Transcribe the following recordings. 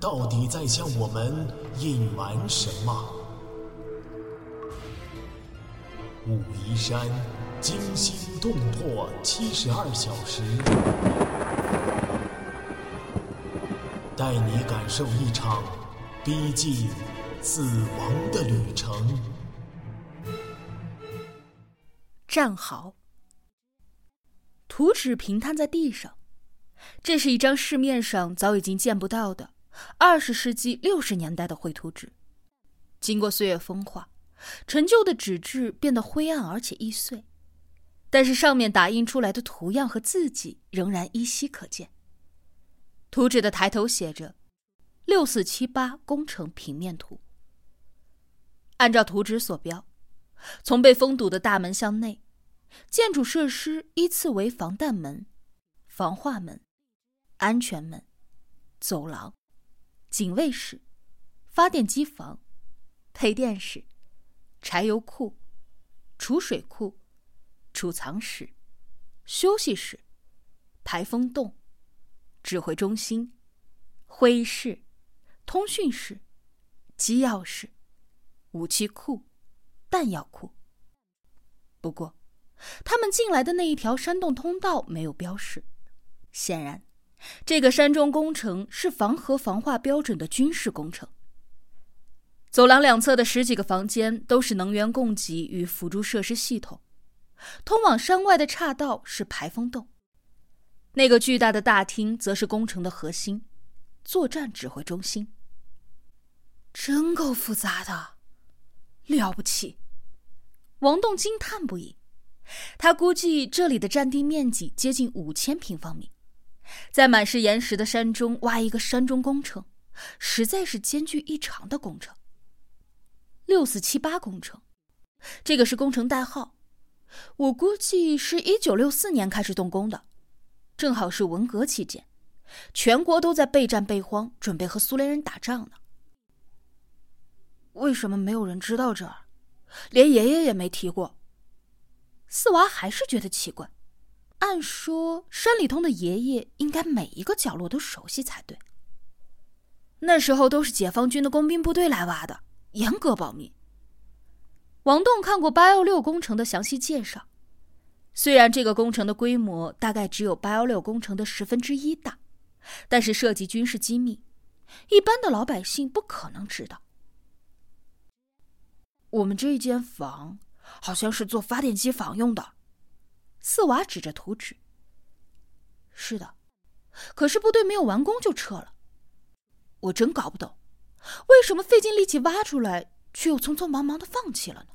到底在向我们隐瞒什么？武夷山惊心动魄七十二小时，带你感受一场逼近死亡的旅程。站好，图纸平摊在地上。这是一张市面上早已经见不到的二十世纪六十年代的绘图纸，经过岁月风化，陈旧的纸质变得灰暗而且易碎，但是上面打印出来的图样和字迹仍然依稀可见。图纸的抬头写着“六四七八工程平面图”。按照图纸所标，从被封堵的大门向内，建筑设施依次为防弹门、防化门。安全门、走廊、警卫室、发电机房、配电室、柴油库、储水库、储藏室、休息室、排风洞、指挥中心、会议室、通讯室、机要室、武器库、弹药库。不过，他们进来的那一条山洞通道没有标示，显然。这个山中工程是防核防化标准的军事工程。走廊两侧的十几个房间都是能源供给与辅助设施系统，通往山外的岔道是排风洞。那个巨大的大厅则是工程的核心——作战指挥中心。真够复杂的，了不起！王栋惊叹不已。他估计这里的占地面积接近五千平方米。在满是岩石的山中挖一个山中工程，实在是艰巨异常的工程。六四七八工程，这个是工程代号。我估计是一九六四年开始动工的，正好是文革期间，全国都在备战备荒，准备和苏联人打仗呢。为什么没有人知道这儿？连爷爷也没提过。四娃还是觉得奇怪。按说，山里通的爷爷应该每一个角落都熟悉才对。那时候都是解放军的工兵部队来挖的，严格保密。王栋看过八幺六工程的详细介绍，虽然这个工程的规模大概只有八幺六工程的十分之一大，但是涉及军事机密，一般的老百姓不可能知道。我们这一间房好像是做发电机房用的。四娃指着图纸：“是的，可是部队没有完工就撤了。我真搞不懂，为什么费尽力气挖出来，却又匆匆忙忙的放弃了呢？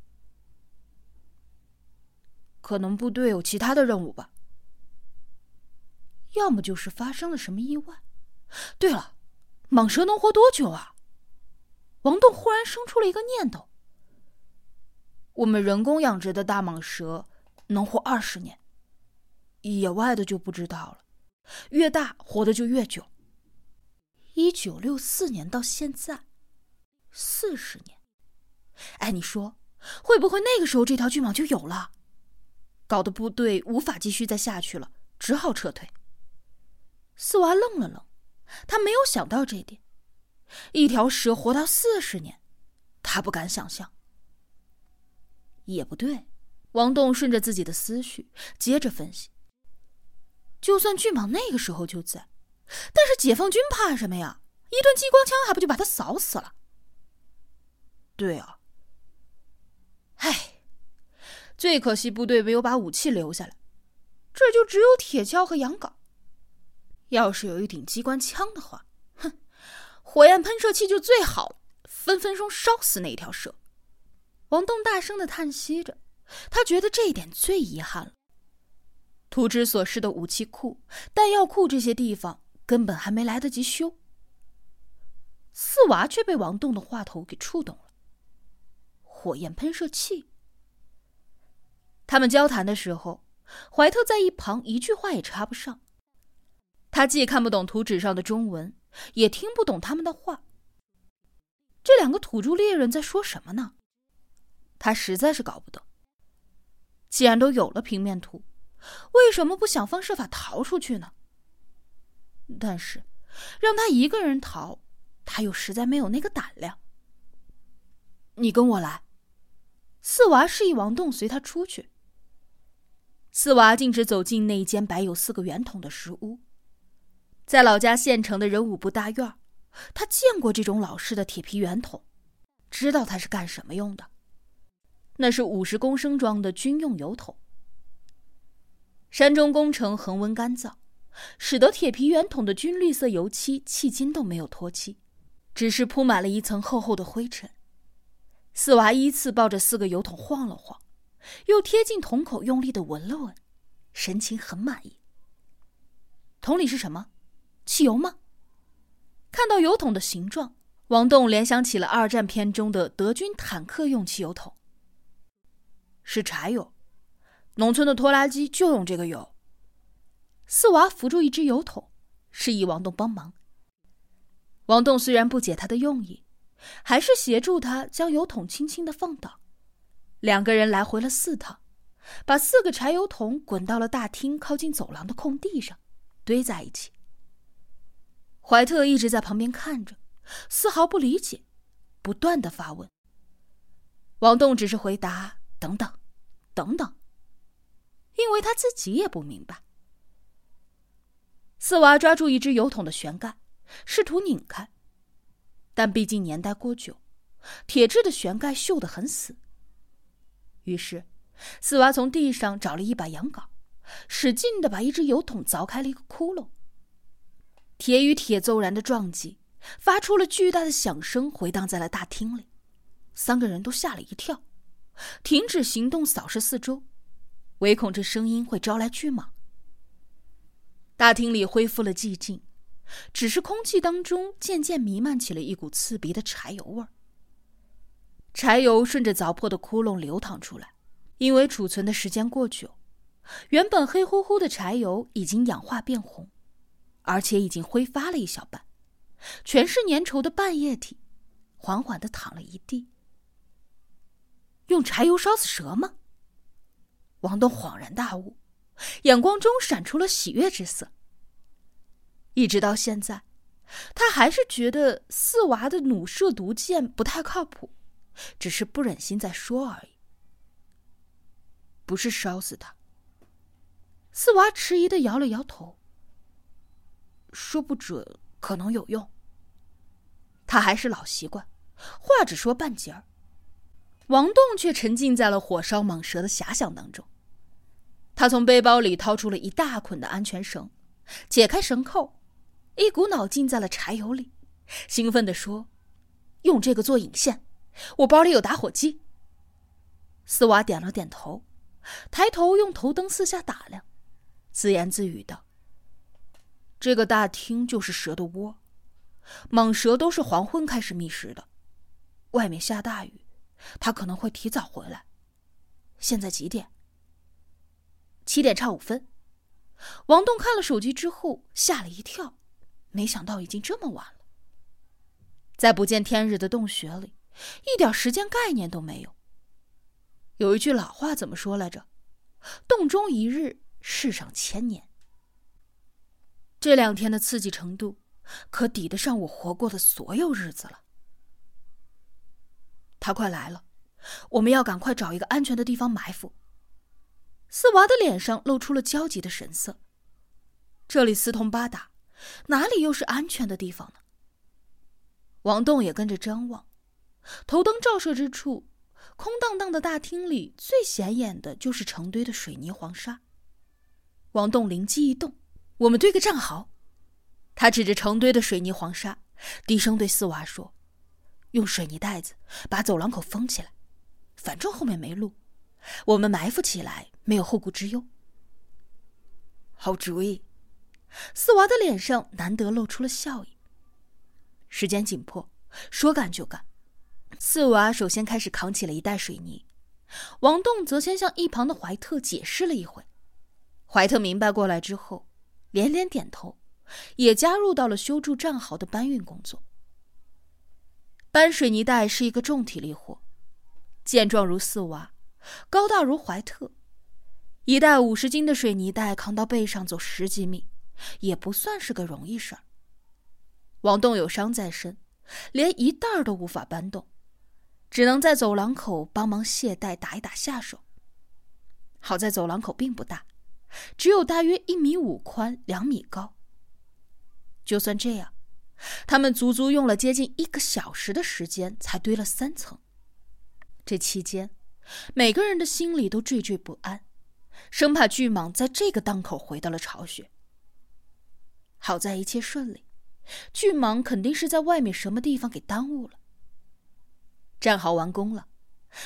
可能部队有其他的任务吧。要么就是发生了什么意外。对了，蟒蛇能活多久啊？”王栋忽然生出了一个念头：“我们人工养殖的大蟒蛇。”能活二十年，野外的就不知道了。越大活的就越久。一九六四年到现在，四十年。哎，你说会不会那个时候这条巨蟒就有了？搞得部队无法继续再下去了，只好撤退。四娃愣了愣，他没有想到这点。一条蛇活到四十年，他不敢想象。也不对。王栋顺着自己的思绪，接着分析：就算巨蟒那个时候就在，但是解放军怕什么呀？一顿机关枪还不就把他扫死了？对啊。唉，最可惜部队没有把武器留下来，这就只有铁锹和羊镐。要是有一顶机关枪的话，哼，火焰喷射器就最好了，分分钟烧死那一条蛇。王栋大声的叹息着。他觉得这一点最遗憾了。图纸所示的武器库、弹药库这些地方根本还没来得及修。四娃却被王栋的话头给触动了。火焰喷射器。他们交谈的时候，怀特在一旁一句话也插不上。他既看不懂图纸上的中文，也听不懂他们的话。这两个土著猎人在说什么呢？他实在是搞不懂。既然都有了平面图，为什么不想方设法逃出去呢？但是，让他一个人逃，他又实在没有那个胆量。你跟我来。四娃示意王栋随他出去。四娃径直走进那一间摆有四个圆筒的石屋。在老家县城的人武部大院，他见过这种老式的铁皮圆筒，知道它是干什么用的。那是五十公升装的军用油桶。山中工程恒温干燥，使得铁皮圆筒的军绿色油漆迄今都没有脱漆，只是铺满了一层厚厚的灰尘。四娃依次抱着四个油桶晃了晃，又贴近桶口用力的闻了闻，神情很满意。桶里是什么？汽油吗？看到油桶的形状，王栋联想起了二战片中的德军坦克用汽油桶。是柴油，农村的拖拉机就用这个油。四娃扶住一只油桶，示意王栋帮忙。王栋虽然不解他的用意。还是协助他将油桶轻轻的放倒，两个人来回了四趟，把四个柴油桶滚到了大厅靠近走廊的空地上，堆在一起。怀特一直在旁边看着，丝毫不理解，不断的发问。王栋只是回答：“等等，等等。”因为他自己也不明白。四娃抓住一只油桶的旋盖，试图拧开。但毕竟年代过久，铁质的旋盖锈得很死。于是，四娃从地上找了一把羊镐，使劲的把一只油桶凿开了一个窟窿。铁与铁骤然的撞击，发出了巨大的响声，回荡在了大厅里。三个人都吓了一跳，停止行动，扫视四周，唯恐这声音会招来巨蟒。大厅里恢复了寂静。只是空气当中渐渐弥漫起了一股刺鼻的柴油味儿。柴油顺着凿破的窟窿流淌出来，因为储存的时间过久，原本黑乎乎的柴油已经氧化变红，而且已经挥发了一小半，全是粘稠的半液体，缓缓的淌了一地。用柴油烧死蛇吗？王东恍然大悟，眼光中闪出了喜悦之色。一直到现在，他还是觉得四娃的弩射毒箭不太靠谱，只是不忍心再说而已。不是烧死他。四娃迟疑的摇了摇头，说不准，可能有用。他还是老习惯，话只说半截儿。王栋却沉浸在了火烧蟒蛇的遐想当中。他从背包里掏出了一大捆的安全绳，解开绳扣。一股脑浸在了柴油里，兴奋地说：“用这个做引线，我包里有打火机。”斯瓦点了点头，抬头用头灯四下打量，自言自语道：“这个大厅就是蛇的窝，蟒蛇都是黄昏开始觅食的。外面下大雨，它可能会提早回来。现在几点？七点差五分。”王栋看了手机之后，吓了一跳。没想到已经这么晚了，在不见天日的洞穴里，一点时间概念都没有。有一句老话怎么说来着？“洞中一日，世上千年。”这两天的刺激程度，可抵得上我活过的所有日子了。他快来了，我们要赶快找一个安全的地方埋伏。四娃的脸上露出了焦急的神色。这里四通八达。哪里又是安全的地方呢？王栋也跟着张望，头灯照射之处，空荡荡的大厅里最显眼的就是成堆的水泥黄沙。王栋灵机一动，我们堆个战壕。他指着成堆的水泥黄沙，低声对四娃说：“用水泥袋子把走廊口封起来，反正后面没路，我们埋伏起来没有后顾之忧。”好主意。四娃的脸上难得露出了笑意。时间紧迫，说干就干。四娃首先开始扛起了一袋水泥，王栋则先向一旁的怀特解释了一回。怀特明白过来之后，连连点头，也加入到了修筑战壕的搬运工作。搬水泥袋是一个重体力活，健壮如四娃，高大如怀特，一袋五十斤的水泥袋扛到背上走十几米，也不算是个容易事儿。王栋有伤在身，连一袋儿都无法搬动。只能在走廊口帮忙卸带，打一打下手。好在走廊口并不大，只有大约一米五宽，两米高。就算这样，他们足足用了接近一个小时的时间才堆了三层。这期间，每个人的心里都惴惴不安，生怕巨蟒在这个档口回到了巢穴。好在一切顺利，巨蟒肯定是在外面什么地方给耽误了。战壕完工了，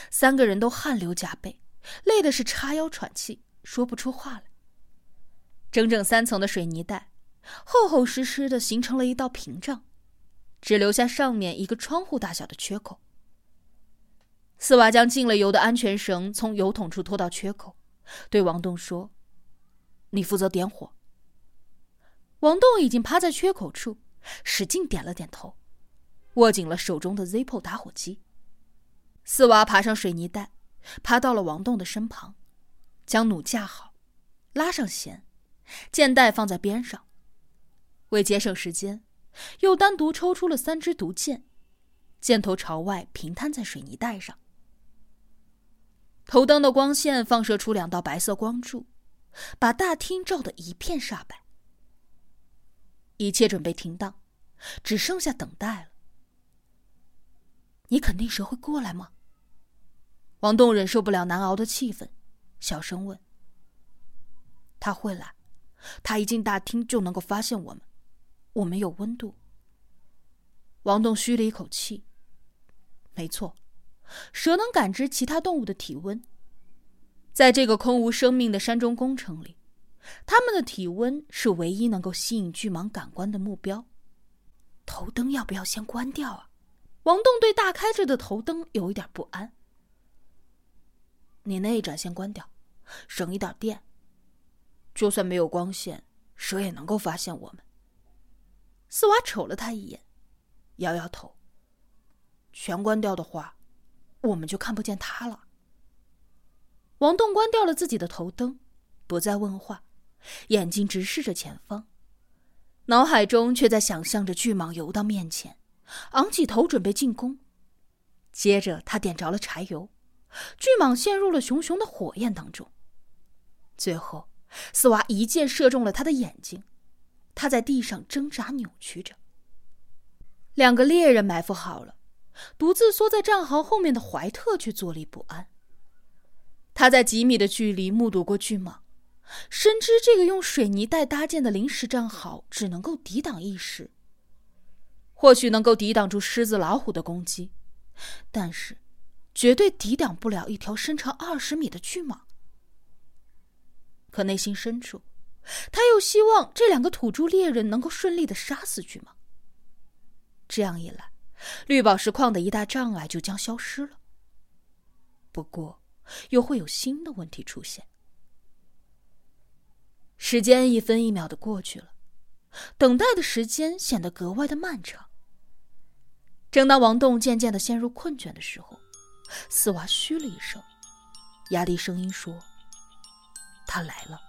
三个人都汗流浃背，累的是叉腰喘气，说不出话来。整整三层的水泥带，厚厚实实的形成了一道屏障，只留下上面一个窗户大小的缺口。四娃将进了油的安全绳从油桶处拖到缺口，对王栋说：“你负责点火。”王栋已经趴在缺口处，使劲点了点头，握紧了手中的 Zippo 打火机。四娃爬上水泥袋，爬到了王栋的身旁，将弩架好，拉上弦，箭袋放在边上。为节省时间，又单独抽出了三支毒箭，箭头朝外平摊在水泥袋上。头灯的光线放射出两道白色光柱，把大厅照得一片煞白。一切准备停当，只剩下等待了。你肯定蛇会过来吗？王栋忍受不了难熬的气氛，小声问：“他会来，他一进大厅就能够发现我们，我们有温度。”王栋吁了一口气：“没错，蛇能感知其他动物的体温，在这个空无生命的山中工程里，它们的体温是唯一能够吸引巨蟒感官的目标。头灯要不要先关掉啊？”王栋对大开着的头灯有一点不安。你那一盏先关掉，省一点电。就算没有光线，蛇也能够发现我们。四娃瞅了他一眼，摇摇头。全关掉的话，我们就看不见他了。王栋关掉了自己的头灯，不再问话，眼睛直视着前方，脑海中却在想象着巨蟒游到面前，昂起头准备进攻。接着，他点着了柴油。巨蟒陷入了熊熊的火焰当中，最后，四娃一箭射中了他的眼睛，他在地上挣扎扭曲着。两个猎人埋伏好了，独自缩在战壕后面的怀特却坐立不安。他在几米的距离目睹过巨蟒，深知这个用水泥袋搭建的临时战壕只能够抵挡一时，或许能够抵挡住狮子、老虎的攻击，但是。绝对抵挡不了一条身长二十米的巨蟒。可内心深处，他又希望这两个土著猎人能够顺利的杀死巨蟒。这样一来，绿宝石矿的一大障碍就将消失了。不过，又会有新的问题出现。时间一分一秒的过去了，等待的时间显得格外的漫长。正当王栋渐渐的陷入困倦的时候，四娃嘘了一声，压低声音说：“他来了。”